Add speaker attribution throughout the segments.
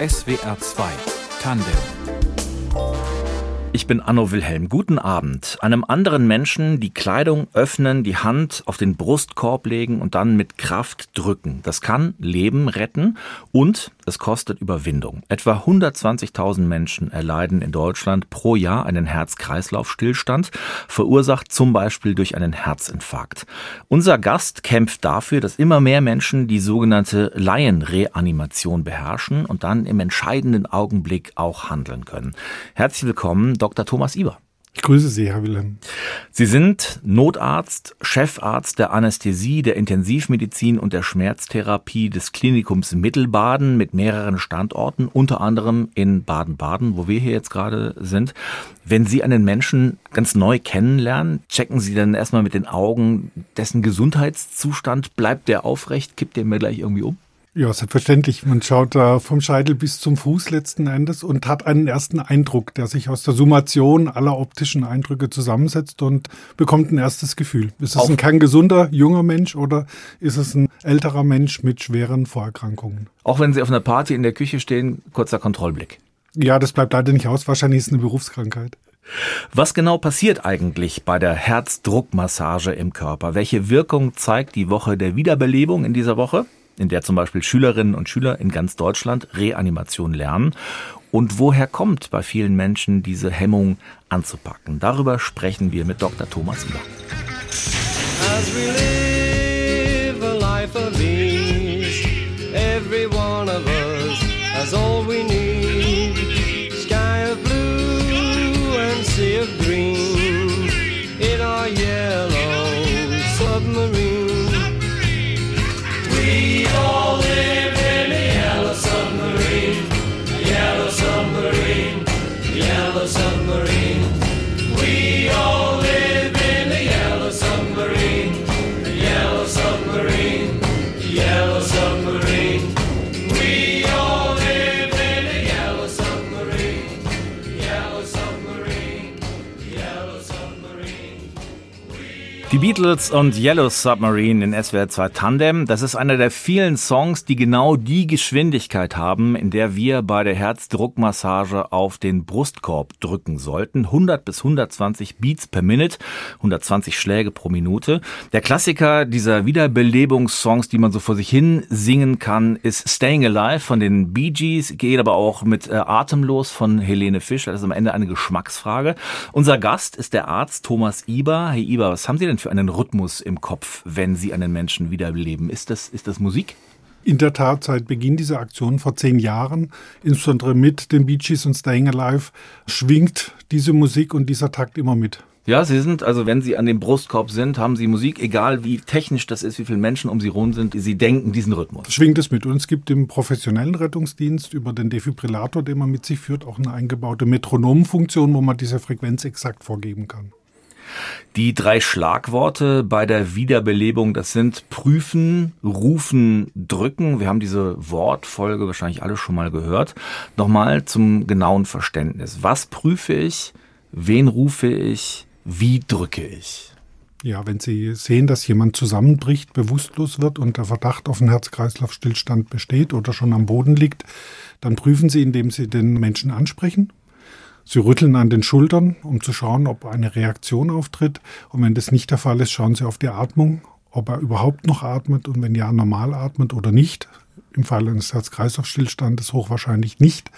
Speaker 1: SWR 2 Tandem ich bin Anno Wilhelm. Guten Abend. Einem anderen Menschen die Kleidung öffnen, die Hand auf den Brustkorb legen und dann mit Kraft drücken. Das kann Leben retten und es kostet Überwindung. Etwa 120.000 Menschen erleiden in Deutschland pro Jahr einen Herz-Kreislauf-Stillstand, verursacht zum Beispiel durch einen Herzinfarkt. Unser Gast kämpft dafür, dass immer mehr Menschen die sogenannte Laienreanimation beherrschen und dann im entscheidenden Augenblick auch handeln können. Herzlich willkommen, Dr. Thomas Iber.
Speaker 2: Ich grüße Sie, Herr Wilhelm.
Speaker 1: Sie sind Notarzt, Chefarzt der Anästhesie, der Intensivmedizin und der Schmerztherapie des Klinikums Mittelbaden mit mehreren Standorten, unter anderem in Baden-Baden, wo wir hier jetzt gerade sind. Wenn Sie einen Menschen ganz neu kennenlernen, checken Sie dann erstmal mit den Augen, dessen Gesundheitszustand bleibt der aufrecht, kippt der mir gleich irgendwie um?
Speaker 2: Ja, selbstverständlich. Man schaut da vom Scheitel bis zum Fuß letzten Endes und hat einen ersten Eindruck, der sich aus der Summation aller optischen Eindrücke zusammensetzt und bekommt ein erstes Gefühl. Ist es ein kein gesunder, junger Mensch oder ist es ein älterer Mensch mit schweren Vorerkrankungen?
Speaker 1: Auch wenn Sie auf einer Party in der Küche stehen, kurzer Kontrollblick.
Speaker 2: Ja, das bleibt leider nicht aus. Wahrscheinlich ist es eine Berufskrankheit.
Speaker 1: Was genau passiert eigentlich bei der Herzdruckmassage im Körper? Welche Wirkung zeigt die Woche der Wiederbelebung in dieser Woche? In der zum Beispiel Schülerinnen und Schüler in ganz Deutschland Reanimation lernen. Und woher kommt bei vielen Menschen diese Hemmung anzupacken? Darüber sprechen wir mit Dr. Thomas Iber. Die Beatles und Yellow Submarine in SWR 2 Tandem, das ist einer der vielen Songs, die genau die Geschwindigkeit haben, in der wir bei der Herzdruckmassage auf den Brustkorb drücken sollten. 100 bis 120 Beats per Minute, 120 Schläge pro Minute. Der Klassiker dieser Wiederbelebungssongs, die man so vor sich hin singen kann, ist Staying Alive von den Bee Gees, geht aber auch mit äh, Atemlos von Helene Fischer. Das ist am Ende eine Geschmacksfrage. Unser Gast ist der Arzt Thomas Iber. Herr Iber, was haben Sie denn für einen Rhythmus im Kopf, wenn Sie einen Menschen wiederbeleben? Ist das, ist das Musik?
Speaker 2: In der Tat, seit Beginn dieser Aktion vor zehn Jahren, insbesondere mit den Bee Gees und Staying Alive, schwingt diese Musik und dieser Takt immer mit.
Speaker 1: Ja, Sie sind, also wenn Sie an dem Brustkorb sind, haben Sie Musik, egal wie technisch das ist, wie viele Menschen um Sie rum sind, Sie denken diesen Rhythmus.
Speaker 2: Schwingt es mit. Und es gibt im professionellen Rettungsdienst über den Defibrillator, den man mit sich führt, auch eine eingebaute Metronomfunktion, wo man diese Frequenz exakt vorgeben kann.
Speaker 1: Die drei Schlagworte bei der Wiederbelebung, das sind prüfen, rufen, drücken. Wir haben diese Wortfolge wahrscheinlich alle schon mal gehört. Nochmal zum genauen Verständnis. Was prüfe ich? Wen rufe ich? Wie drücke ich?
Speaker 2: Ja, wenn Sie sehen, dass jemand zusammenbricht, bewusstlos wird und der Verdacht auf einen Herz-Kreislauf-Stillstand besteht oder schon am Boden liegt, dann prüfen Sie, indem Sie den Menschen ansprechen Sie rütteln an den Schultern, um zu schauen, ob eine Reaktion auftritt. Und wenn das nicht der Fall ist, schauen Sie auf die Atmung, ob er überhaupt noch atmet und wenn ja, normal atmet oder nicht. Im Fall eines Herz-Kreislauf-Stillstandes hochwahrscheinlich nicht.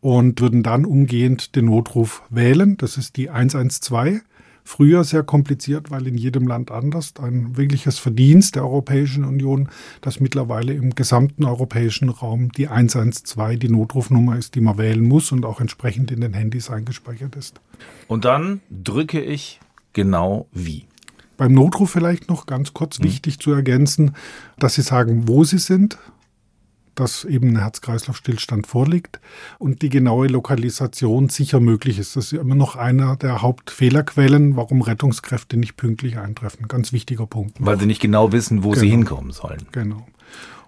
Speaker 2: Und würden dann umgehend den Notruf wählen. Das ist die 112 früher sehr kompliziert, weil in jedem Land anders. Ein wirkliches Verdienst der Europäischen Union, dass mittlerweile im gesamten europäischen Raum die 112 die Notrufnummer ist, die man wählen muss und auch entsprechend in den Handys eingespeichert ist.
Speaker 1: Und dann drücke ich genau wie.
Speaker 2: Beim Notruf vielleicht noch ganz kurz wichtig zu ergänzen, dass Sie sagen, wo Sie sind, dass eben ein Herz-Kreislauf-Stillstand vorliegt und die genaue Lokalisation sicher möglich ist. Das ist immer noch einer der Hauptfehlerquellen, warum Rettungskräfte nicht pünktlich eintreffen. Ganz wichtiger Punkt.
Speaker 1: Weil sie nicht genau wissen, wo genau. sie hinkommen sollen.
Speaker 2: Genau.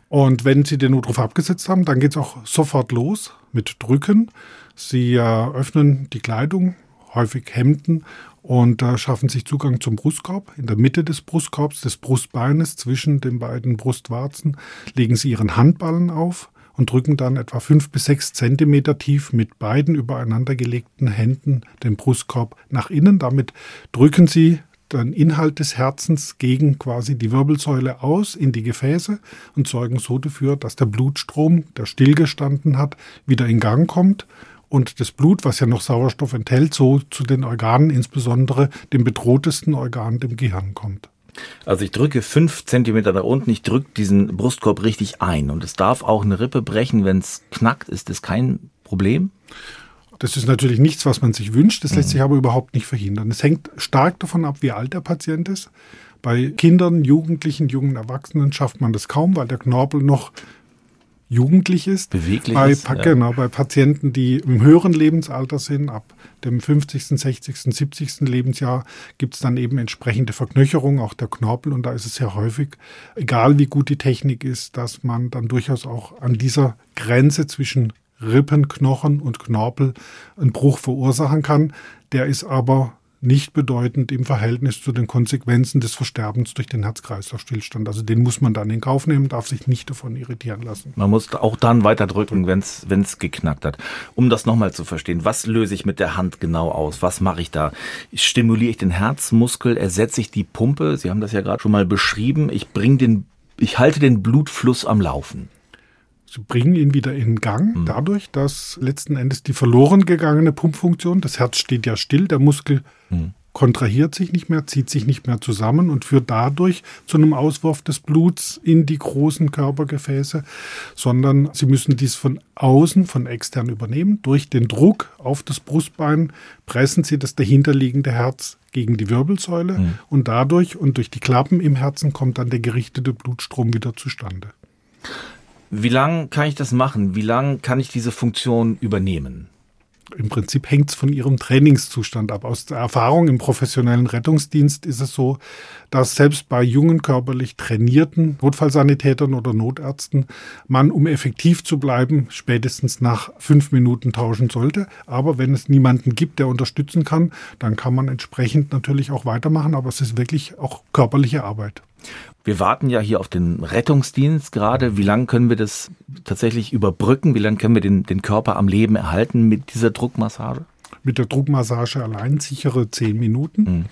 Speaker 2: Und wenn Sie den Notruf abgesetzt haben, dann geht es auch sofort los mit Drücken. Sie öffnen die Kleidung, häufig Hemden und äh, schaffen sich Zugang zum Brustkorb. In der Mitte des Brustkorbs, des Brustbeines zwischen den beiden Brustwarzen, legen sie ihren Handballen auf und drücken dann etwa fünf bis sechs Zentimeter tief mit beiden übereinander gelegten Händen den Brustkorb nach innen. Damit drücken sie den Inhalt des Herzens gegen quasi die Wirbelsäule aus in die Gefäße und sorgen so dafür, dass der Blutstrom, der stillgestanden hat, wieder in Gang kommt und das Blut, was ja noch Sauerstoff enthält, so zu den Organen, insbesondere dem bedrohtesten Organ, dem Gehirn kommt.
Speaker 1: Also ich drücke fünf Zentimeter nach unten, ich drücke diesen Brustkorb richtig ein und es darf auch eine Rippe brechen, wenn es knackt, ist das kein Problem?
Speaker 2: Das ist natürlich nichts, was man sich wünscht, das lässt mhm. sich aber überhaupt nicht verhindern. Es hängt stark davon ab, wie alt der Patient ist. Bei Kindern, Jugendlichen, jungen Erwachsenen schafft man das kaum, weil der Knorpel noch jugendlich ist.
Speaker 1: Beweglich
Speaker 2: bei,
Speaker 1: ist. Ja.
Speaker 2: Genau, bei Patienten, die im höheren Lebensalter sind, ab dem 50., 60., 70. Lebensjahr gibt es dann eben entsprechende Verknöcherung, auch der Knorpel. Und da ist es sehr häufig, egal wie gut die Technik ist, dass man dann durchaus auch an dieser Grenze zwischen Rippen, Knochen und Knorpel einen Bruch verursachen kann. Der ist aber nicht bedeutend im Verhältnis zu den Konsequenzen des Versterbens durch den Herz-Kreislauf-Stillstand. Also den muss man dann in Kauf nehmen, darf sich nicht davon irritieren lassen.
Speaker 1: Man muss auch dann weiter drücken, wenn es geknackt hat. Um das nochmal zu verstehen, was löse ich mit der Hand genau aus? Was mache ich da? Stimuliere ich den Herzmuskel? Ersetze ich die Pumpe? Sie haben das ja gerade schon mal beschrieben. Ich bringe den, ich halte den Blutfluss am Laufen.
Speaker 2: Sie bringen ihn wieder in Gang, mhm. dadurch, dass letzten Endes die verloren gegangene Pumpfunktion, das Herz steht ja still, der Muskel mhm. kontrahiert sich nicht mehr, zieht sich nicht mehr zusammen und führt dadurch zu einem Auswurf des Bluts in die großen Körpergefäße, sondern sie müssen dies von außen, von extern übernehmen. Durch den Druck auf das Brustbein pressen sie das dahinterliegende Herz gegen die Wirbelsäule mhm. und dadurch und durch die Klappen im Herzen kommt dann der gerichtete Blutstrom wieder zustande.
Speaker 1: Wie lange kann ich das machen? Wie lange kann ich diese Funktion übernehmen?
Speaker 2: Im Prinzip hängt es von ihrem Trainingszustand ab. Aus der Erfahrung im professionellen Rettungsdienst ist es so, dass selbst bei jungen körperlich trainierten Notfallsanitätern oder Notärzten man, um effektiv zu bleiben, spätestens nach fünf Minuten tauschen sollte. Aber wenn es niemanden gibt, der unterstützen kann, dann kann man entsprechend natürlich auch weitermachen. Aber es ist wirklich auch körperliche Arbeit.
Speaker 1: Wir warten ja hier auf den Rettungsdienst gerade. Wie lange können wir das tatsächlich überbrücken? Wie lange können wir den, den Körper am Leben erhalten mit dieser Druckmassage?
Speaker 2: Mit der Druckmassage allein sichere 10 Minuten. Mhm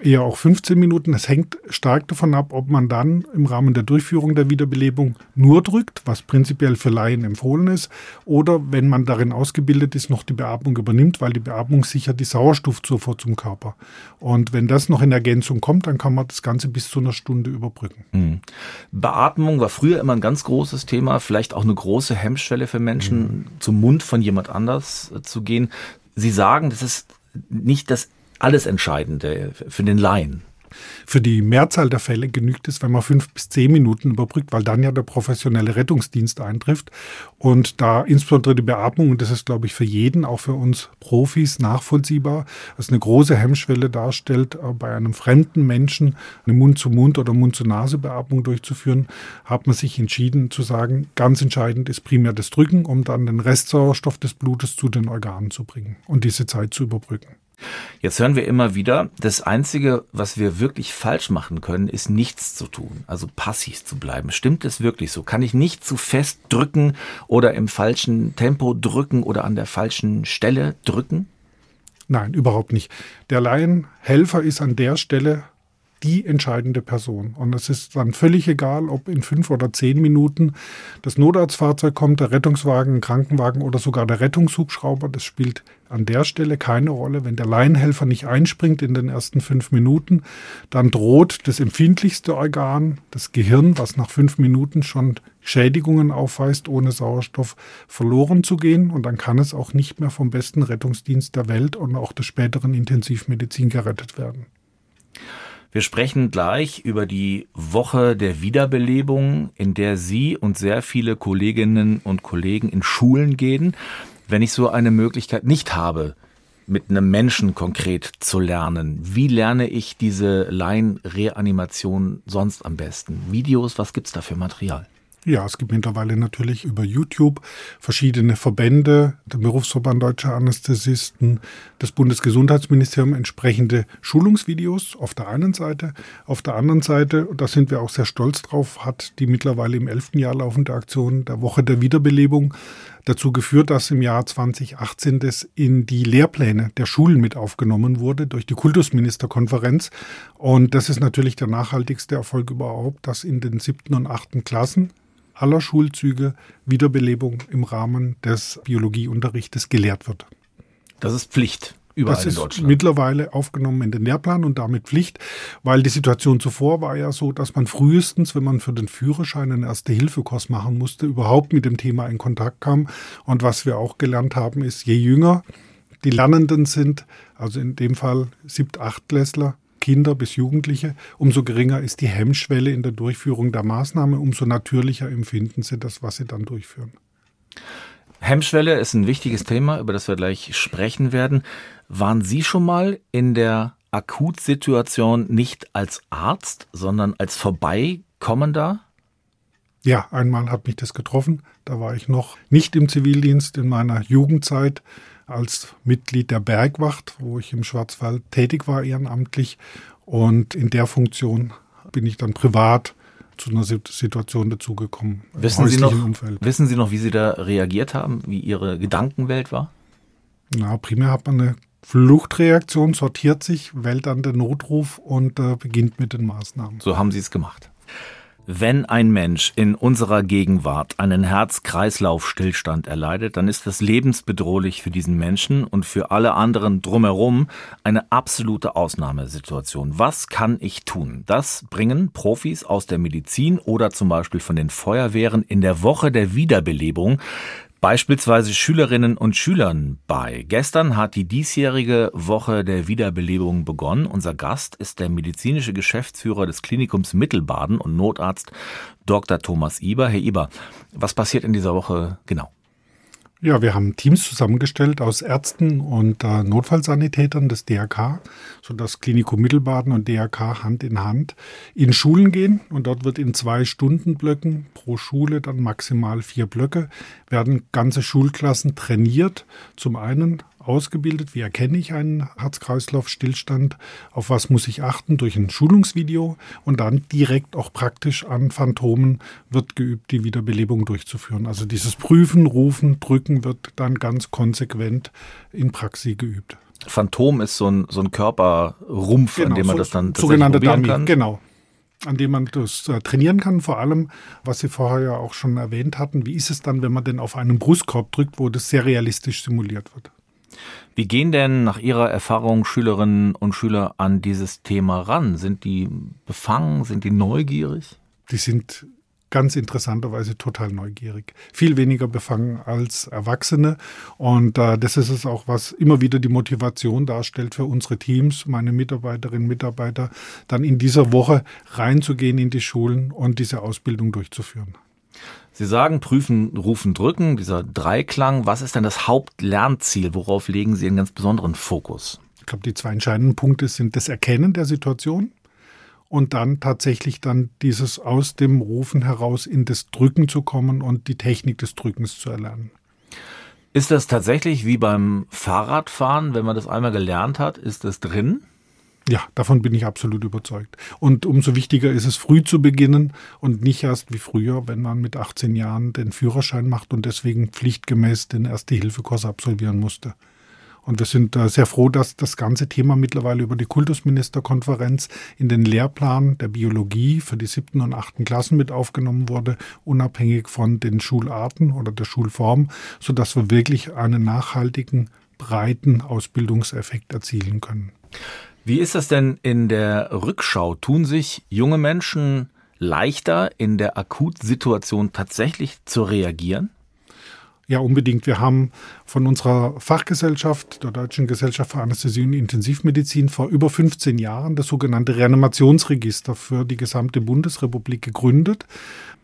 Speaker 2: eher auch 15 Minuten. Es hängt stark davon ab, ob man dann im Rahmen der Durchführung der Wiederbelebung nur drückt, was prinzipiell für Laien empfohlen ist, oder wenn man darin ausgebildet ist, noch die Beatmung übernimmt, weil die Beatmung sichert die Sauerstoffzufuhr zum Körper. Und wenn das noch in Ergänzung kommt, dann kann man das Ganze bis zu einer Stunde überbrücken.
Speaker 1: Mhm. Beatmung war früher immer ein ganz großes Thema, vielleicht auch eine große Hemmschwelle für Menschen, mhm. zum Mund von jemand anders äh, zu gehen. Sie sagen, das ist nicht das alles Entscheidende für den Laien.
Speaker 2: Für die Mehrzahl der Fälle genügt es, wenn man fünf bis zehn Minuten überbrückt, weil dann ja der professionelle Rettungsdienst eintrifft und da insbesondere die Beatmung, und das ist, glaube ich, für jeden, auch für uns Profis nachvollziehbar, was eine große Hemmschwelle darstellt, äh, bei einem fremden Menschen eine Mund-zu-Mund- oder Mund-zu-Nase-Beatmung durchzuführen, hat man sich entschieden zu sagen, ganz entscheidend ist primär das Drücken, um dann den Restsauerstoff des Blutes zu den Organen zu bringen und diese Zeit zu überbrücken.
Speaker 1: Jetzt hören wir immer wieder, das Einzige, was wir wirklich falsch machen können, ist nichts zu tun, also passiv zu bleiben. Stimmt es wirklich so? Kann ich nicht zu fest drücken oder im falschen Tempo drücken oder an der falschen Stelle drücken?
Speaker 2: Nein, überhaupt nicht. Der Laienhelfer ist an der Stelle die entscheidende Person. Und es ist dann völlig egal, ob in fünf oder zehn Minuten das Notarztfahrzeug kommt, der Rettungswagen, ein Krankenwagen oder sogar der Rettungshubschrauber. Das spielt an der Stelle keine Rolle. Wenn der Laienhelfer nicht einspringt in den ersten fünf Minuten, dann droht das empfindlichste Organ, das Gehirn, was nach fünf Minuten schon Schädigungen aufweist, ohne Sauerstoff verloren zu gehen. Und dann kann es auch nicht mehr vom besten Rettungsdienst der Welt und auch der späteren Intensivmedizin gerettet werden.
Speaker 1: Wir sprechen gleich über die Woche der Wiederbelebung, in der Sie und sehr viele Kolleginnen und Kollegen in Schulen gehen. Wenn ich so eine Möglichkeit nicht habe, mit einem Menschen konkret zu lernen, wie lerne ich diese Laienreanimation sonst am besten? Videos, was gibt's da für Material?
Speaker 2: Ja, es gibt mittlerweile natürlich über YouTube verschiedene Verbände, der Berufsverband Deutscher Anästhesisten, das Bundesgesundheitsministerium entsprechende Schulungsvideos auf der einen Seite. Auf der anderen Seite, und da sind wir auch sehr stolz drauf, hat die mittlerweile im elften Jahr laufende Aktion der Woche der Wiederbelebung dazu geführt, dass im Jahr 2018 das in die Lehrpläne der Schulen mit aufgenommen wurde durch die Kultusministerkonferenz. Und das ist natürlich der nachhaltigste Erfolg überhaupt, dass in den siebten und achten Klassen aller Schulzüge Wiederbelebung im Rahmen des Biologieunterrichtes gelehrt wird.
Speaker 1: Das ist Pflicht. Überall
Speaker 2: das ist
Speaker 1: in Deutschland.
Speaker 2: mittlerweile aufgenommen in den Lehrplan und damit Pflicht, weil die Situation zuvor war ja so, dass man frühestens, wenn man für den Führerschein einen Erste-Hilfe-Kurs machen musste, überhaupt mit dem Thema in Kontakt kam. Und was wir auch gelernt haben, ist, je jünger die Lernenden sind, also in dem Fall Siebt-, Achtklässler, Kinder bis Jugendliche, umso geringer ist die Hemmschwelle in der Durchführung der Maßnahme, umso natürlicher empfinden sie das, was sie dann durchführen.
Speaker 1: Hemmschwelle ist ein wichtiges Thema, über das wir gleich sprechen werden. Waren Sie schon mal in der Akutsituation nicht als Arzt, sondern als Vorbeikommender?
Speaker 2: Ja, einmal hat mich das getroffen. Da war ich noch nicht im Zivildienst in meiner Jugendzeit als Mitglied der Bergwacht, wo ich im Schwarzwald tätig war ehrenamtlich. Und in der Funktion bin ich dann privat zu einer Situation dazugekommen.
Speaker 1: Wissen Sie, noch, Umfeld. wissen Sie noch, wie Sie da reagiert haben, wie Ihre Gedankenwelt war?
Speaker 2: Na, primär hat man eine Fluchtreaktion, sortiert sich, wählt dann den Notruf und äh, beginnt mit den Maßnahmen.
Speaker 1: So haben Sie es gemacht. Wenn ein Mensch in unserer Gegenwart einen Herz-Kreislauf-Stillstand erleidet, dann ist das lebensbedrohlich für diesen Menschen und für alle anderen drumherum eine absolute Ausnahmesituation. Was kann ich tun? Das bringen Profis aus der Medizin oder zum Beispiel von den Feuerwehren in der Woche der Wiederbelebung beispielsweise Schülerinnen und Schülern bei. Gestern hat die diesjährige Woche der Wiederbelebung begonnen. Unser Gast ist der medizinische Geschäftsführer des Klinikums Mittelbaden und Notarzt Dr. Thomas Iber. Herr Iber, was passiert in dieser Woche genau?
Speaker 2: Ja, wir haben Teams zusammengestellt aus Ärzten und äh, Notfallsanitätern des DRK, sodass Klinikum Mittelbaden und DRK Hand in Hand in Schulen gehen. Und dort wird in zwei Stundenblöcken pro Schule, dann maximal vier Blöcke, werden ganze Schulklassen trainiert. Zum einen ausgebildet, wie erkenne ich einen Herz-Kreislauf-Stillstand, auf was muss ich achten durch ein Schulungsvideo und dann direkt auch praktisch an Phantomen wird geübt, die Wiederbelebung durchzuführen. Also dieses Prüfen, Rufen, Drücken wird dann ganz konsequent in Praxis geübt.
Speaker 1: Phantom ist so ein, so ein Körperrumpf, genau, an dem man so, das dann
Speaker 2: sogenannte Dummy, kann. Genau an dem man das äh, trainieren kann. Vor allem, was Sie vorher ja auch schon erwähnt hatten, wie ist es dann, wenn man denn auf einen Brustkorb drückt, wo das sehr realistisch simuliert wird?
Speaker 1: Wie gehen denn nach Ihrer Erfahrung Schülerinnen und Schüler an dieses Thema ran? Sind die befangen? Sind die neugierig?
Speaker 2: Die sind ganz interessanterweise total neugierig. Viel weniger befangen als Erwachsene. Und äh, das ist es auch, was immer wieder die Motivation darstellt für unsere Teams, meine Mitarbeiterinnen und Mitarbeiter, dann in dieser Woche reinzugehen in die Schulen und diese Ausbildung durchzuführen.
Speaker 1: Sie sagen, prüfen, rufen, drücken, dieser Dreiklang. Was ist denn das Hauptlernziel? Worauf legen Sie einen ganz besonderen Fokus?
Speaker 2: Ich glaube, die zwei entscheidenden Punkte sind das Erkennen der Situation und dann tatsächlich dann dieses aus dem Rufen heraus in das Drücken zu kommen und die Technik des Drückens zu erlernen.
Speaker 1: Ist das tatsächlich wie beim Fahrradfahren, wenn man das einmal gelernt hat, ist das drin?
Speaker 2: Ja, davon bin ich absolut überzeugt. Und umso wichtiger ist es, früh zu beginnen und nicht erst wie früher, wenn man mit 18 Jahren den Führerschein macht und deswegen pflichtgemäß den Erste-Hilfe-Kurs absolvieren musste. Und wir sind sehr froh, dass das ganze Thema mittlerweile über die Kultusministerkonferenz in den Lehrplan der Biologie für die siebten und achten Klassen mit aufgenommen wurde, unabhängig von den Schularten oder der Schulform, sodass wir wirklich einen nachhaltigen, breiten Ausbildungseffekt erzielen können.
Speaker 1: Wie ist das denn in der Rückschau? Tun sich junge Menschen leichter in der Akutsituation tatsächlich zu reagieren?
Speaker 2: Ja, unbedingt. Wir haben von unserer Fachgesellschaft, der Deutschen Gesellschaft für Anästhesie und Intensivmedizin, vor über 15 Jahren das sogenannte Reanimationsregister für die gesamte Bundesrepublik gegründet.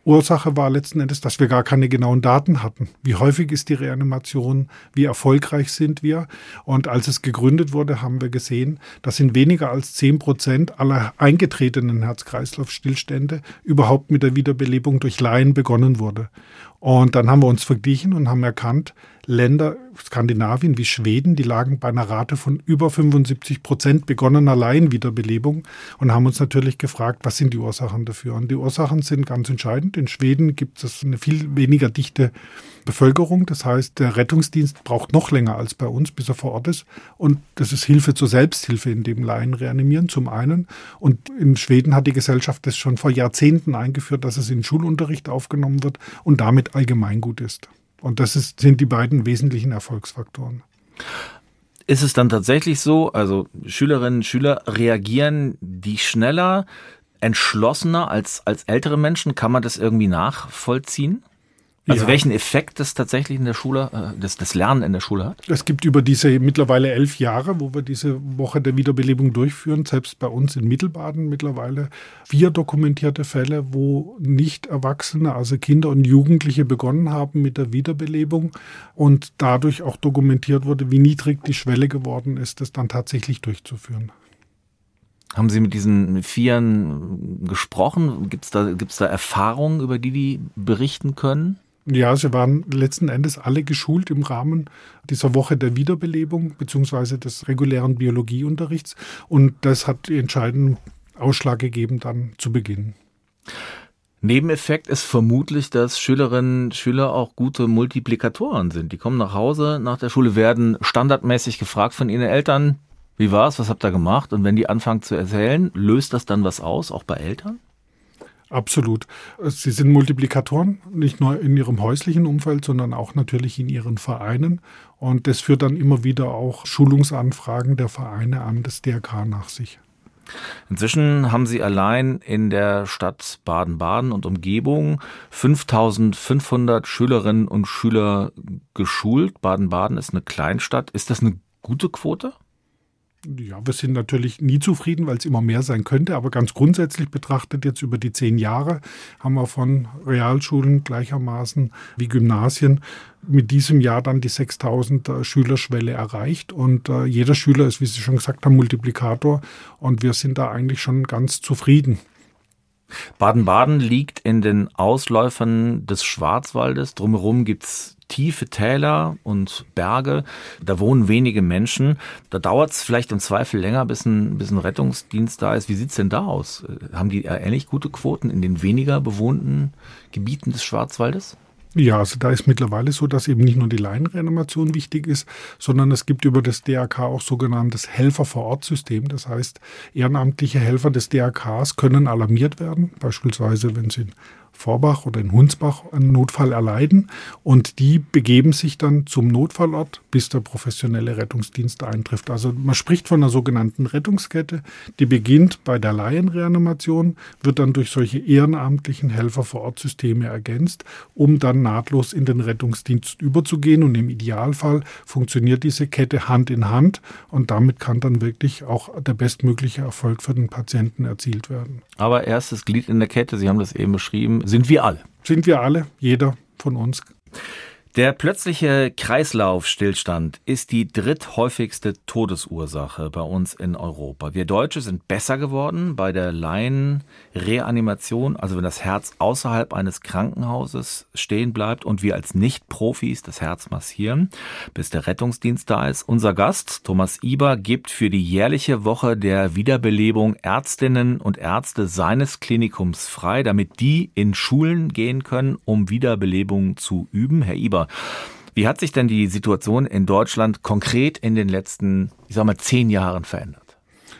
Speaker 2: Ursache war letzten Endes, dass wir gar keine genauen Daten hatten. Wie häufig ist die Reanimation? Wie erfolgreich sind wir? Und als es gegründet wurde, haben wir gesehen, dass in weniger als 10 Prozent aller eingetretenen Herz-Kreislauf-Stillstände überhaupt mit der Wiederbelebung durch Laien begonnen wurde. Und dann haben wir uns verglichen und haben erkannt, Länder, Skandinavien wie Schweden, die lagen bei einer Rate von über 75 Prozent begonnener Laienwiederbelebung und haben uns natürlich gefragt, was sind die Ursachen dafür? Und die Ursachen sind ganz entscheidend. In Schweden gibt es eine viel weniger dichte Bevölkerung. Das heißt, der Rettungsdienst braucht noch länger als bei uns, bis er vor Ort ist. Und das ist Hilfe zur Selbsthilfe, indem Laien reanimieren, zum einen. Und in Schweden hat die Gesellschaft das schon vor Jahrzehnten eingeführt, dass es in Schulunterricht aufgenommen wird und damit allgemeingut ist. Und das ist, sind die beiden wesentlichen Erfolgsfaktoren.
Speaker 1: Ist es dann tatsächlich so, also Schülerinnen und Schüler reagieren die schneller, entschlossener als, als ältere Menschen? Kann man das irgendwie nachvollziehen? Also ja. welchen Effekt das tatsächlich in der Schule, äh, das, das Lernen in der Schule hat?
Speaker 2: Es gibt über diese mittlerweile elf Jahre, wo wir diese Woche der Wiederbelebung durchführen, selbst bei uns in Mittelbaden mittlerweile vier dokumentierte Fälle, wo nicht Erwachsene, also Kinder und Jugendliche begonnen haben mit der Wiederbelebung und dadurch auch dokumentiert wurde, wie niedrig die Schwelle geworden ist, das dann tatsächlich durchzuführen.
Speaker 1: Haben Sie mit diesen Vieren gesprochen? Gibt es da, gibt's da Erfahrungen, über die die berichten können?
Speaker 2: Ja, sie waren letzten Endes alle geschult im Rahmen dieser Woche der Wiederbelebung beziehungsweise des regulären Biologieunterrichts. Und das hat den entscheidenden Ausschlag gegeben, dann zu beginnen.
Speaker 1: Nebeneffekt ist vermutlich, dass Schülerinnen und Schüler auch gute Multiplikatoren sind. Die kommen nach Hause nach der Schule, werden standardmäßig gefragt von ihren Eltern, wie war's, was habt ihr gemacht? Und wenn die anfangen zu erzählen, löst das dann was aus, auch bei Eltern?
Speaker 2: Absolut. Sie sind Multiplikatoren, nicht nur in ihrem häuslichen Umfeld, sondern auch natürlich in ihren Vereinen. Und das führt dann immer wieder auch Schulungsanfragen der Vereine an das DRK nach sich.
Speaker 1: Inzwischen haben Sie allein in der Stadt Baden-Baden und Umgebung 5500 Schülerinnen und Schüler geschult. Baden-Baden ist eine Kleinstadt. Ist das eine gute Quote?
Speaker 2: Ja, wir sind natürlich nie zufrieden, weil es immer mehr sein könnte. Aber ganz grundsätzlich betrachtet jetzt über die zehn Jahre haben wir von Realschulen gleichermaßen wie Gymnasien mit diesem Jahr dann die 6000 äh, Schülerschwelle erreicht. Und äh, jeder Schüler ist, wie Sie schon gesagt haben, Multiplikator. Und wir sind da eigentlich schon ganz zufrieden.
Speaker 1: Baden-Baden liegt in den Ausläufern des Schwarzwaldes. Drumherum gibt es tiefe Täler und Berge. Da wohnen wenige Menschen. Da dauert es vielleicht im Zweifel länger, bis ein, bis ein Rettungsdienst da ist. Wie sieht es denn da aus? Haben die ähnlich gute Quoten in den weniger bewohnten Gebieten des Schwarzwaldes?
Speaker 2: Ja, also da ist mittlerweile so, dass eben nicht nur die Laienreanimation wichtig ist, sondern es gibt über das DRK auch sogenanntes Helfer-vor-Ort-System. Das heißt, ehrenamtliche Helfer des DRKs können alarmiert werden, beispielsweise wenn sie Vorbach oder in Hunsbach einen Notfall erleiden und die begeben sich dann zum Notfallort, bis der professionelle Rettungsdienst eintrifft. Also man spricht von einer sogenannten Rettungskette, die beginnt bei der Laienreanimation, wird dann durch solche ehrenamtlichen Helfer vor Ort Systeme ergänzt, um dann nahtlos in den Rettungsdienst überzugehen und im Idealfall funktioniert diese Kette Hand in Hand und damit kann dann wirklich auch der bestmögliche Erfolg für den Patienten erzielt werden.
Speaker 1: Aber erstes Glied in der Kette, Sie haben das eben beschrieben, sind wir alle.
Speaker 2: Sind wir alle, jeder von uns.
Speaker 1: Der plötzliche Kreislaufstillstand ist die dritthäufigste Todesursache bei uns in Europa. Wir Deutsche sind besser geworden bei der Laienreanimation, also wenn das Herz außerhalb eines Krankenhauses stehen bleibt und wir als Nicht-Profis das Herz massieren, bis der Rettungsdienst da ist. Unser Gast, Thomas Iber, gibt für die jährliche Woche der Wiederbelebung Ärztinnen und Ärzte seines Klinikums frei, damit die in Schulen gehen können, um Wiederbelebung zu üben. Herr Iber, wie hat sich denn die Situation in Deutschland konkret in den letzten, ich sag mal, zehn Jahren verändert?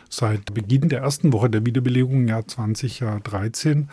Speaker 2: Seit Beginn der ersten Woche der Wiederbelegung im Jahr 2013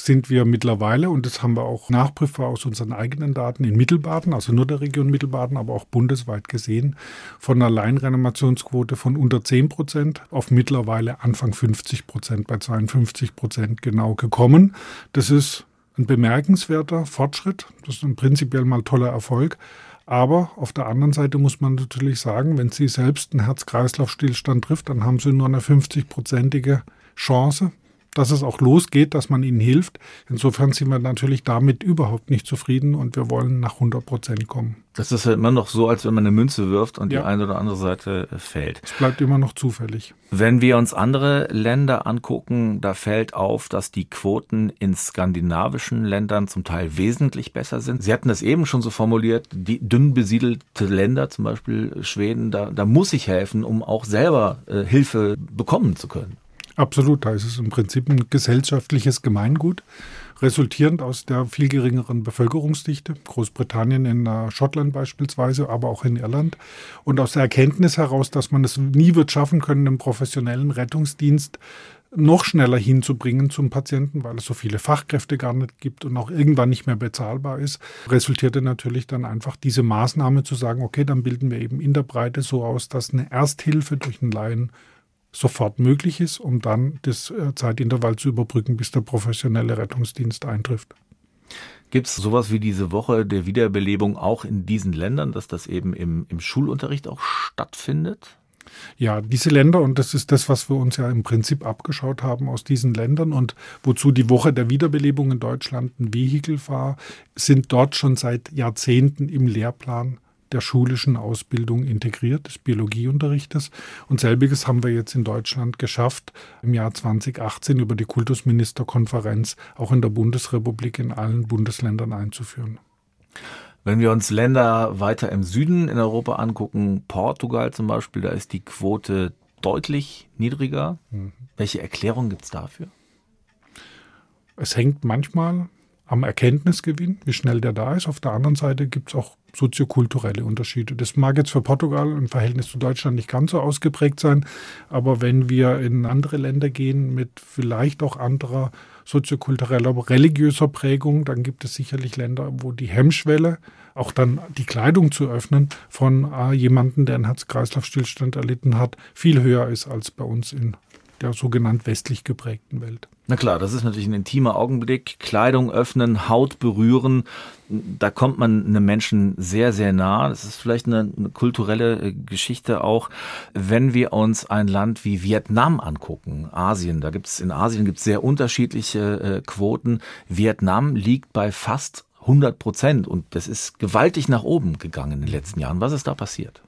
Speaker 2: sind wir mittlerweile, und das haben wir auch nachprüfbar aus unseren eigenen Daten in Mittelbaden, also nur der Region Mittelbaden, aber auch bundesweit gesehen, von einer Laienreanimationsquote von unter 10 Prozent auf mittlerweile Anfang 50 Prozent, bei 52 Prozent genau gekommen. Das ist ein bemerkenswerter Fortschritt. Das ist ein prinzipiell mal toller Erfolg. Aber auf der anderen Seite muss man natürlich sagen, wenn Sie selbst einen Herz-Kreislauf-Stillstand trifft, dann haben Sie nur eine 50-prozentige Chance dass es auch losgeht, dass man ihnen hilft. Insofern sind wir natürlich damit überhaupt nicht zufrieden und wir wollen nach 100 Prozent kommen.
Speaker 1: Das ist ja immer noch so, als wenn man eine Münze wirft und ja. die eine oder andere Seite fällt.
Speaker 2: Es bleibt immer noch zufällig.
Speaker 1: Wenn wir uns andere Länder angucken, da fällt auf, dass die Quoten in skandinavischen Ländern zum Teil wesentlich besser sind. Sie hatten das eben schon so formuliert, die dünn besiedelte Länder, zum Beispiel Schweden, da, da muss ich helfen, um auch selber äh, Hilfe bekommen zu können.
Speaker 2: Absolut, da ist es im Prinzip ein gesellschaftliches Gemeingut, resultierend aus der viel geringeren Bevölkerungsdichte, Großbritannien, in Schottland beispielsweise, aber auch in Irland. Und aus der Erkenntnis heraus, dass man es nie wird schaffen können, im professionellen Rettungsdienst noch schneller hinzubringen zum Patienten, weil es so viele Fachkräfte gar nicht gibt und auch irgendwann nicht mehr bezahlbar ist, resultierte natürlich dann einfach diese Maßnahme zu sagen, okay, dann bilden wir eben in der Breite so aus, dass eine Ersthilfe durch einen Laien sofort möglich ist, um dann das äh, Zeitintervall zu überbrücken, bis der professionelle Rettungsdienst eintrifft.
Speaker 1: Gibt es sowas wie diese Woche der Wiederbelebung auch in diesen Ländern, dass das eben im, im Schulunterricht auch stattfindet?
Speaker 2: Ja, diese Länder, und das ist das, was wir uns ja im Prinzip abgeschaut haben aus diesen Ländern und wozu die Woche der Wiederbelebung in Deutschland ein Vehikel war, sind dort schon seit Jahrzehnten im Lehrplan der schulischen Ausbildung integriert, des Biologieunterrichtes. Und selbiges haben wir jetzt in Deutschland geschafft, im Jahr 2018 über die Kultusministerkonferenz auch in der Bundesrepublik in allen Bundesländern einzuführen.
Speaker 1: Wenn wir uns Länder weiter im Süden in Europa angucken, Portugal zum Beispiel, da ist die Quote deutlich niedriger. Mhm. Welche Erklärung gibt es dafür?
Speaker 2: Es hängt manchmal am Erkenntnisgewinn, wie schnell der da ist. Auf der anderen Seite gibt es auch soziokulturelle Unterschiede. Das mag jetzt für Portugal im Verhältnis zu Deutschland nicht ganz so ausgeprägt sein, aber wenn wir in andere Länder gehen mit vielleicht auch anderer soziokultureller, religiöser Prägung, dann gibt es sicherlich Länder, wo die Hemmschwelle, auch dann die Kleidung zu öffnen von äh, jemandem, der einen Herz-Kreislauf-Stillstand erlitten hat, viel höher ist als bei uns in der sogenannt westlich geprägten Welt.
Speaker 1: Na klar, das ist natürlich ein intimer Augenblick. Kleidung öffnen, Haut berühren, da kommt man einem Menschen sehr, sehr nah. Das ist vielleicht eine, eine kulturelle äh, Geschichte auch, wenn wir uns ein Land wie Vietnam angucken, Asien. Da gibt es in Asien gibt es sehr unterschiedliche äh, Quoten. Vietnam liegt bei fast 100 Prozent und das ist gewaltig nach oben gegangen in den letzten Jahren. Was ist da passiert?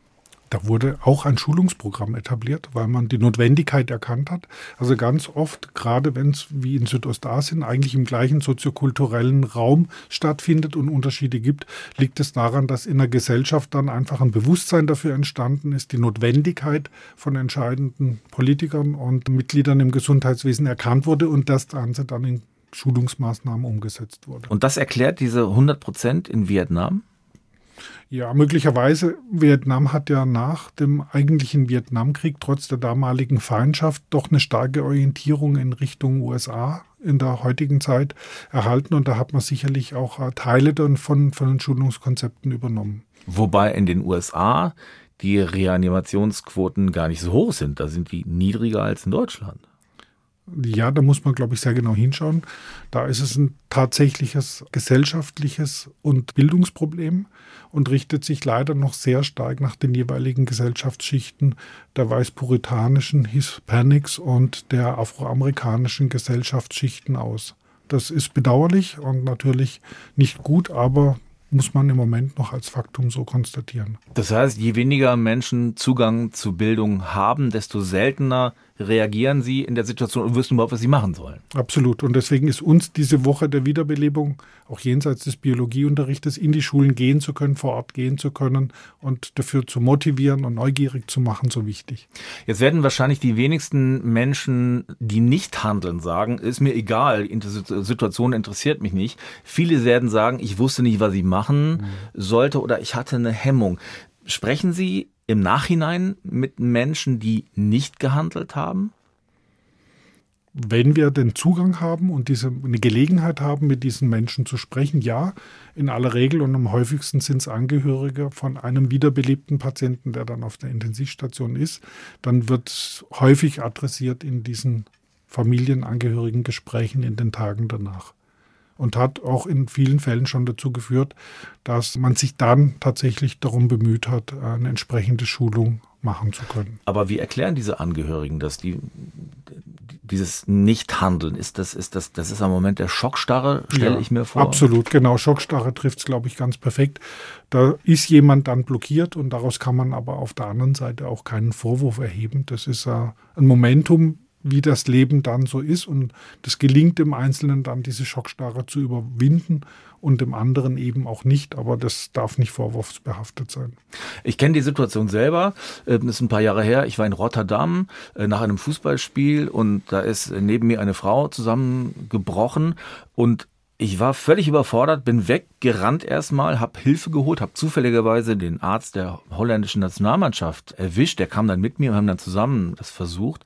Speaker 2: Da wurde auch ein Schulungsprogramm etabliert, weil man die Notwendigkeit erkannt hat. Also ganz oft, gerade wenn es wie in Südostasien eigentlich im gleichen soziokulturellen Raum stattfindet und Unterschiede gibt, liegt es daran, dass in der Gesellschaft dann einfach ein Bewusstsein dafür entstanden ist, die Notwendigkeit von entscheidenden Politikern und Mitgliedern im Gesundheitswesen erkannt wurde und das Ganze dann in Schulungsmaßnahmen umgesetzt wurde.
Speaker 1: Und das erklärt diese 100 Prozent in Vietnam?
Speaker 2: Ja, möglicherweise. Vietnam hat ja nach dem eigentlichen Vietnamkrieg trotz der damaligen Feindschaft doch eine starke Orientierung in Richtung USA in der heutigen Zeit erhalten und da hat man sicherlich auch äh, Teile davon von den Schulungskonzepten übernommen.
Speaker 1: Wobei in den USA die Reanimationsquoten gar nicht so hoch sind. Da sind die niedriger als in Deutschland.
Speaker 2: Ja, da muss man, glaube ich, sehr genau hinschauen. Da ist es ein tatsächliches gesellschaftliches und Bildungsproblem und richtet sich leider noch sehr stark nach den jeweiligen Gesellschaftsschichten der weißpuritanischen Hispanics und der afroamerikanischen Gesellschaftsschichten aus. Das ist bedauerlich und natürlich nicht gut, aber muss man im Moment noch als Faktum so konstatieren.
Speaker 1: Das heißt, je weniger Menschen Zugang zu Bildung haben, desto seltener reagieren sie in der Situation und wissen überhaupt, was sie machen sollen.
Speaker 2: Absolut. Und deswegen ist uns diese Woche der Wiederbelebung, auch jenseits des Biologieunterrichtes, in die Schulen gehen zu können, vor Ort gehen zu können und dafür zu motivieren und neugierig zu machen, so wichtig.
Speaker 1: Jetzt werden wahrscheinlich die wenigsten Menschen, die nicht handeln, sagen, ist mir egal, die Situation interessiert mich nicht. Viele werden sagen, ich wusste nicht, was ich machen mhm. sollte oder ich hatte eine Hemmung. Sprechen Sie im Nachhinein mit Menschen, die nicht gehandelt haben?
Speaker 2: Wenn wir den Zugang haben und diese, eine Gelegenheit haben, mit diesen Menschen zu sprechen, ja, in aller Regel und am häufigsten sind es Angehörige von einem wiederbelebten Patienten, der dann auf der Intensivstation ist, dann wird häufig adressiert in diesen familienangehörigen Gesprächen in den Tagen danach. Und hat auch in vielen Fällen schon dazu geführt, dass man sich dann tatsächlich darum bemüht hat, eine entsprechende Schulung machen zu können.
Speaker 1: Aber wie erklären diese Angehörigen das? Die, dieses Nichthandeln, ist das, ist das, das ist am Moment der Schockstarre, stelle ja, ich mir vor.
Speaker 2: Absolut, genau. Schockstarre trifft es, glaube ich, ganz perfekt. Da ist jemand dann blockiert und daraus kann man aber auf der anderen Seite auch keinen Vorwurf erheben. Das ist äh, ein Momentum, wie das Leben dann so ist. Und das gelingt dem Einzelnen dann, diese Schockstarre zu überwinden und dem anderen eben auch nicht. Aber das darf nicht vorwurfsbehaftet sein.
Speaker 1: Ich kenne die Situation selber. Ähm, das ist ein paar Jahre her. Ich war in Rotterdam äh, nach einem Fußballspiel und da ist neben mir eine Frau zusammengebrochen und ich war völlig überfordert, bin weggerannt erstmal, habe Hilfe geholt, habe zufälligerweise den Arzt der holländischen Nationalmannschaft erwischt. Der kam dann mit mir und haben dann zusammen das versucht.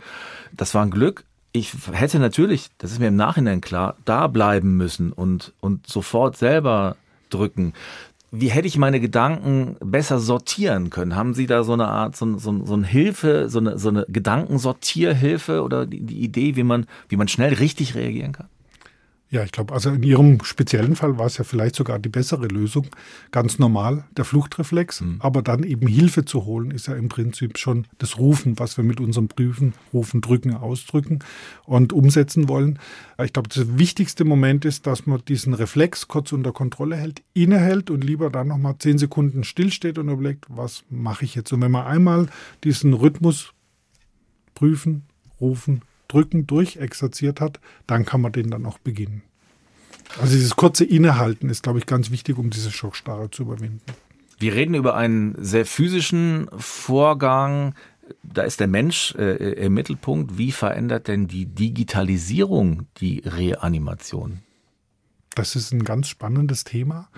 Speaker 1: Das war ein Glück. Ich hätte natürlich, das ist mir im Nachhinein klar, da bleiben müssen und, und sofort selber drücken. Wie hätte ich meine Gedanken besser sortieren können? Haben Sie da so eine Art, so, so, so eine Hilfe, so eine, so eine Gedankensortierhilfe oder die, die Idee, wie man, wie man schnell richtig reagieren kann?
Speaker 2: Ja, ich glaube, also in Ihrem speziellen Fall war es ja vielleicht sogar die bessere Lösung. Ganz normal, der Fluchtreflex. Mhm. Aber dann eben Hilfe zu holen, ist ja im Prinzip schon das Rufen, was wir mit unserem Prüfen, Rufen, Drücken, Ausdrücken und umsetzen wollen. Ich glaube, der wichtigste Moment ist, dass man diesen Reflex kurz unter Kontrolle hält, innehält und lieber dann nochmal zehn Sekunden stillsteht und überlegt, was mache ich jetzt? Und wenn man einmal diesen Rhythmus prüfen, rufen, Drücken durchexerziert hat, dann kann man den dann auch beginnen. Also dieses kurze Innehalten ist, glaube ich, ganz wichtig, um diese Schockstarre zu überwinden.
Speaker 1: Wir reden über einen sehr physischen Vorgang. Da ist der Mensch äh, im Mittelpunkt. Wie verändert denn die Digitalisierung die Reanimation?
Speaker 2: Das ist ein ganz spannendes Thema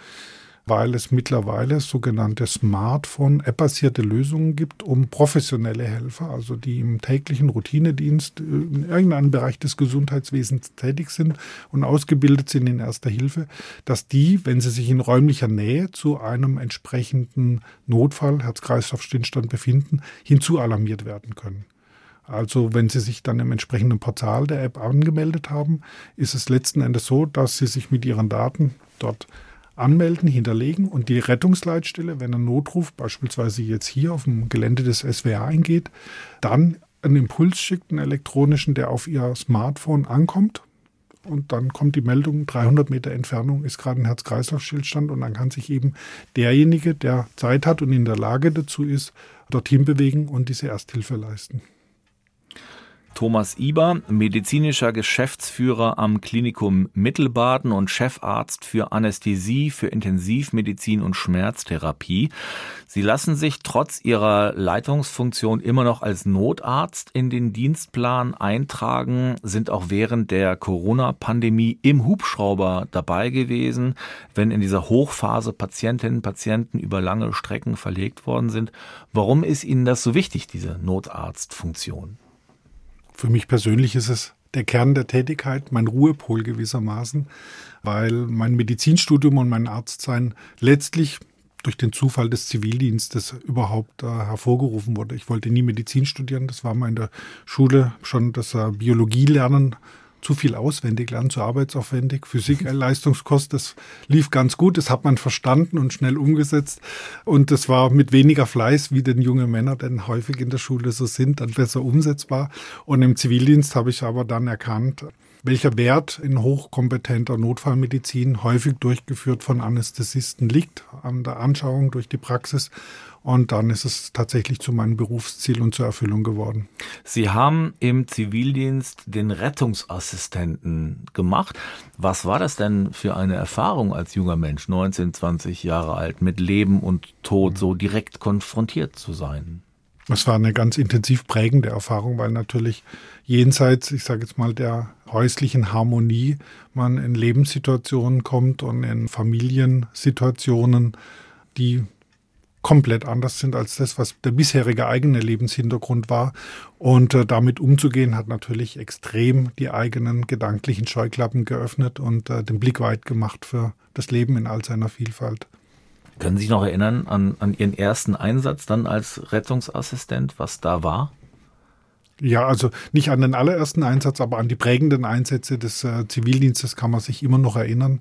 Speaker 2: weil es mittlerweile sogenannte Smartphone-App-basierte Lösungen gibt, um professionelle Helfer, also die im täglichen Routinedienst äh, in irgendeinem Bereich des Gesundheitswesens tätig sind und ausgebildet sind in erster Hilfe, dass die, wenn sie sich in räumlicher Nähe zu einem entsprechenden Notfall, Herz-Kreislauf-Stillstand befinden, hinzualarmiert werden können. Also wenn Sie sich dann im entsprechenden Portal der App angemeldet haben, ist es letzten Endes so, dass Sie sich mit Ihren Daten dort anmelden, hinterlegen und die Rettungsleitstelle, wenn ein Notruf beispielsweise jetzt hier auf dem Gelände des SWA eingeht, dann einen Impuls schickt, einen elektronischen, der auf ihr Smartphone ankommt. Und dann kommt die Meldung, 300 Meter Entfernung ist gerade ein Herz-Kreislauf-Stillstand und dann kann sich eben derjenige, der Zeit hat und in der Lage dazu ist, dorthin bewegen und diese Ersthilfe leisten.
Speaker 1: Thomas Iber, medizinischer Geschäftsführer am Klinikum Mittelbaden und Chefarzt für Anästhesie, für Intensivmedizin und Schmerztherapie. Sie lassen sich trotz Ihrer Leitungsfunktion immer noch als Notarzt in den Dienstplan eintragen, sind auch während der Corona-Pandemie im Hubschrauber dabei gewesen, wenn in dieser Hochphase Patientinnen und Patienten über lange Strecken verlegt worden sind. Warum ist Ihnen das so wichtig, diese Notarztfunktion?
Speaker 2: Für mich persönlich ist es der Kern der Tätigkeit, mein Ruhepol gewissermaßen, weil mein Medizinstudium und mein Arztsein letztlich durch den Zufall des Zivildienstes überhaupt äh, hervorgerufen wurde. Ich wollte nie Medizin studieren, das war mal in der Schule schon das äh, Biologie lernen zu viel auswendig lernen, zu arbeitsaufwendig. Physik, Leistungskost, das lief ganz gut, das hat man verstanden und schnell umgesetzt. Und das war mit weniger Fleiß, wie denn junge Männer denn häufig in der Schule so sind, dann besser umsetzbar. Und im Zivildienst habe ich aber dann erkannt, welcher Wert in hochkompetenter Notfallmedizin häufig durchgeführt von Anästhesisten liegt, an der Anschauung durch die Praxis und dann ist es tatsächlich zu meinem Berufsziel und zur Erfüllung geworden.
Speaker 1: Sie haben im Zivildienst den Rettungsassistenten gemacht. Was war das denn für eine Erfahrung als junger Mensch, 19, 20 Jahre alt, mit Leben und Tod so direkt konfrontiert zu sein?
Speaker 2: Es war eine ganz intensiv prägende Erfahrung, weil natürlich jenseits, ich sage jetzt mal, der häuslichen Harmonie man in Lebenssituationen kommt und in Familiensituationen, die komplett anders sind als das, was der bisherige eigene Lebenshintergrund war. Und äh, damit umzugehen hat natürlich extrem die eigenen gedanklichen Scheuklappen geöffnet und äh, den Blick weit gemacht für das Leben in all seiner Vielfalt.
Speaker 1: Können Sie sich noch erinnern an, an Ihren ersten Einsatz dann als Rettungsassistent, was da war?
Speaker 2: Ja, also nicht an den allerersten Einsatz, aber an die prägenden Einsätze des äh, Zivildienstes kann man sich immer noch erinnern.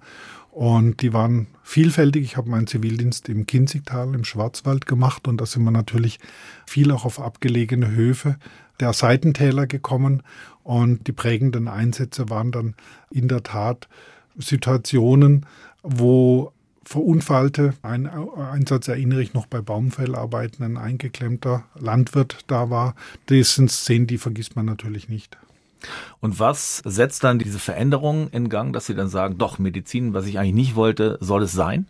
Speaker 2: Und die waren vielfältig. Ich habe meinen Zivildienst im Kinzigtal im Schwarzwald gemacht und da sind wir natürlich viel auch auf abgelegene Höfe der Seitentäler gekommen. Und die prägenden Einsätze waren dann in der Tat Situationen, wo verunfallte, ein Einsatz erinnere ich noch bei Baumfellarbeiten, ein eingeklemmter Landwirt da war. Das sind Szenen, die vergisst man natürlich nicht.
Speaker 1: Und was setzt dann diese Veränderung in Gang, dass Sie dann sagen, doch, Medizin, was ich eigentlich nicht wollte, soll es sein?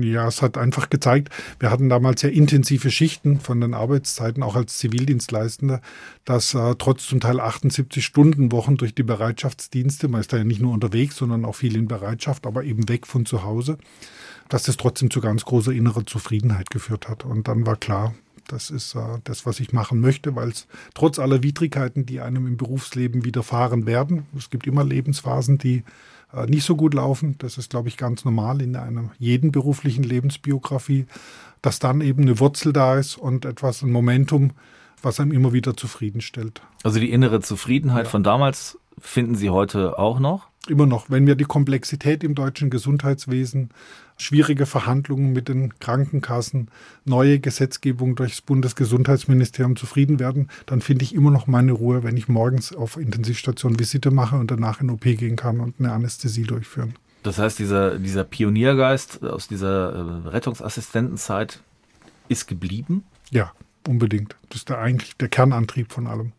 Speaker 2: Ja, es hat einfach gezeigt, wir hatten damals ja intensive Schichten von den Arbeitszeiten, auch als Zivildienstleistender, dass äh, trotz zum Teil 78 Stunden Wochen durch die Bereitschaftsdienste, man ist da ja nicht nur unterwegs, sondern auch viel in Bereitschaft, aber eben weg von zu Hause, dass das trotzdem zu ganz großer innerer Zufriedenheit geführt hat. Und dann war klar, das ist äh, das, was ich machen möchte, weil es trotz aller Widrigkeiten, die einem im Berufsleben widerfahren werden, es gibt immer Lebensphasen, die nicht so gut laufen. Das ist, glaube ich, ganz normal in einer jeden beruflichen Lebensbiografie, dass dann eben eine Wurzel da ist und etwas, ein Momentum, was einem immer wieder zufriedenstellt.
Speaker 1: Also die innere Zufriedenheit ja. von damals finden Sie heute auch noch?
Speaker 2: Immer noch. Wenn wir die Komplexität im deutschen Gesundheitswesen schwierige Verhandlungen mit den Krankenkassen, neue Gesetzgebung durchs Bundesgesundheitsministerium zufrieden werden, dann finde ich immer noch meine Ruhe, wenn ich morgens auf Intensivstation Visite mache und danach in OP gehen kann und eine Anästhesie durchführen.
Speaker 1: Das heißt, dieser, dieser Pioniergeist aus dieser äh, Rettungsassistentenzeit ist geblieben?
Speaker 2: Ja, unbedingt. Das ist der, eigentlich der Kernantrieb von allem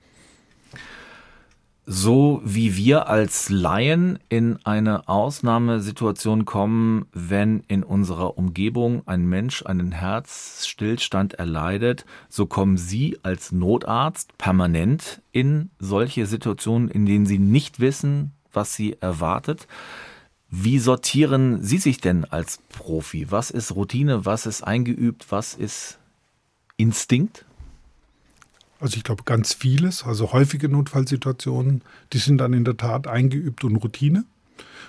Speaker 1: so wie wir als Laien in eine Ausnahmesituation kommen, wenn in unserer Umgebung ein Mensch einen Herzstillstand erleidet, so kommen Sie als Notarzt permanent in solche Situationen, in denen Sie nicht wissen, was Sie erwartet. Wie sortieren Sie sich denn als Profi? Was ist Routine? Was ist eingeübt? Was ist Instinkt?
Speaker 2: Also ich glaube ganz vieles, also häufige Notfallsituationen, die sind dann in der Tat eingeübt und Routine.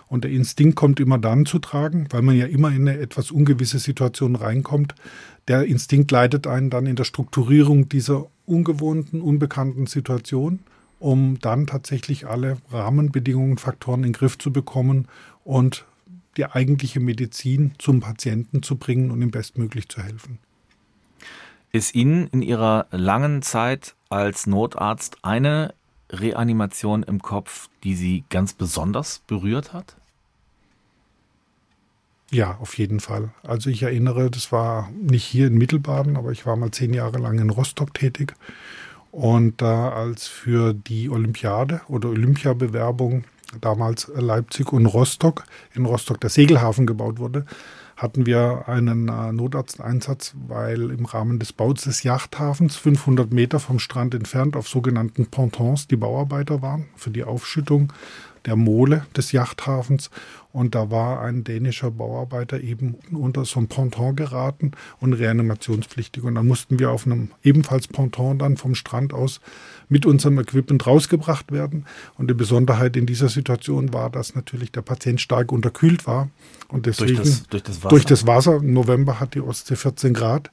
Speaker 2: Und der Instinkt kommt immer dann zu tragen, weil man ja immer in eine etwas ungewisse Situation reinkommt. Der Instinkt leitet einen dann in der Strukturierung dieser ungewohnten, unbekannten Situation, um dann tatsächlich alle Rahmenbedingungen, Faktoren in den Griff zu bekommen und die eigentliche Medizin zum Patienten zu bringen und ihm bestmöglich zu helfen.
Speaker 1: Ist Ihnen in Ihrer langen Zeit als Notarzt eine Reanimation im Kopf, die Sie ganz besonders berührt hat?
Speaker 2: Ja, auf jeden Fall. Also ich erinnere, das war nicht hier in Mittelbaden, aber ich war mal zehn Jahre lang in Rostock tätig. Und da als für die Olympiade oder Olympiabewerbung damals Leipzig und Rostock, in Rostock der Segelhafen gebaut wurde, hatten wir einen äh, Notarzteinsatz, weil im Rahmen des Baus des Yachthafens 500 Meter vom Strand entfernt auf sogenannten Pontons die Bauarbeiter waren für die Aufschüttung der Mole des Yachthafens. Und da war ein dänischer Bauarbeiter eben unter so ein Ponton geraten und reanimationspflichtig. Und dann mussten wir auf einem ebenfalls Ponton dann vom Strand aus mit unserem Equipment rausgebracht werden. Und die Besonderheit in dieser Situation war, dass natürlich der Patient stark unterkühlt war. Und deswegen durch das, durch das Wasser. Durch das Wasser. Im November hat die Ostsee 14 Grad.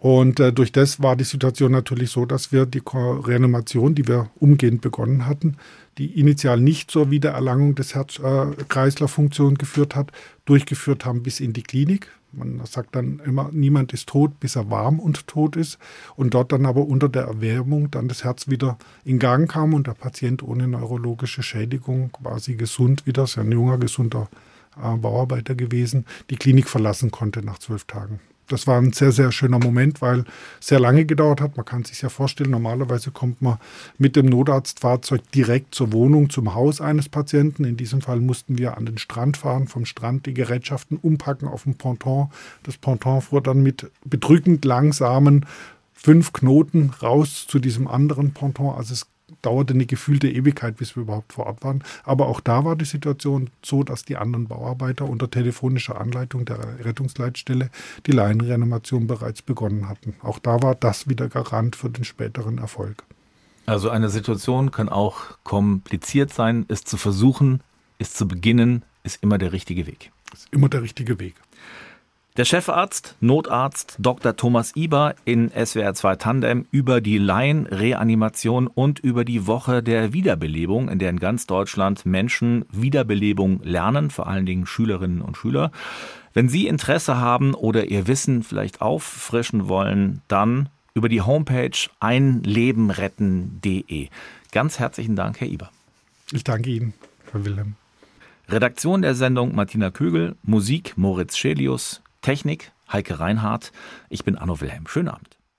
Speaker 2: Und äh, durch das war die Situation natürlich so, dass wir die Reanimation, die wir umgehend begonnen hatten, die initial nicht zur Wiedererlangung des Herz-Kreislauf-Funktion äh, geführt hat, durchgeführt haben bis in die Klinik. Man sagt dann immer, niemand ist tot, bis er warm und tot ist. Und dort dann aber unter der Erwärmung dann das Herz wieder in Gang kam und der Patient ohne neurologische Schädigung quasi gesund wieder, sehr ein junger, gesunder äh, Bauarbeiter gewesen, die Klinik verlassen konnte nach zwölf Tagen das war ein sehr, sehr schöner Moment, weil sehr lange gedauert hat. Man kann sich ja vorstellen, normalerweise kommt man mit dem Notarztfahrzeug direkt zur Wohnung, zum Haus eines Patienten. In diesem Fall mussten wir an den Strand fahren, vom Strand die Gerätschaften umpacken auf dem Ponton. Das Ponton fuhr dann mit bedrückend langsamen fünf Knoten raus zu diesem anderen Ponton. Also es dauerte eine gefühlte Ewigkeit, bis wir überhaupt vor Ort waren. Aber auch da war die Situation so, dass die anderen Bauarbeiter unter telefonischer Anleitung der Rettungsleitstelle die Laienreanimation bereits begonnen hatten. Auch da war das wieder Garant für den späteren Erfolg.
Speaker 1: Also eine Situation kann auch kompliziert sein. Es zu versuchen, es zu beginnen, ist immer der richtige Weg.
Speaker 2: Ist immer der richtige Weg.
Speaker 1: Der Chefarzt, Notarzt Dr. Thomas Iber in SWR 2 Tandem über die Laienreanimation und über die Woche der Wiederbelebung, in der in ganz Deutschland Menschen Wiederbelebung lernen, vor allen Dingen Schülerinnen und Schüler. Wenn Sie Interesse haben oder Ihr Wissen vielleicht auffrischen wollen, dann über die Homepage einlebenretten.de. Ganz herzlichen Dank, Herr Iber.
Speaker 2: Ich danke Ihnen, Herr Wilhelm.
Speaker 1: Redaktion der Sendung Martina Kögel, Musik Moritz Schelius, Technik Heike Reinhardt. Ich bin Anno Wilhelm. Schönen Abend.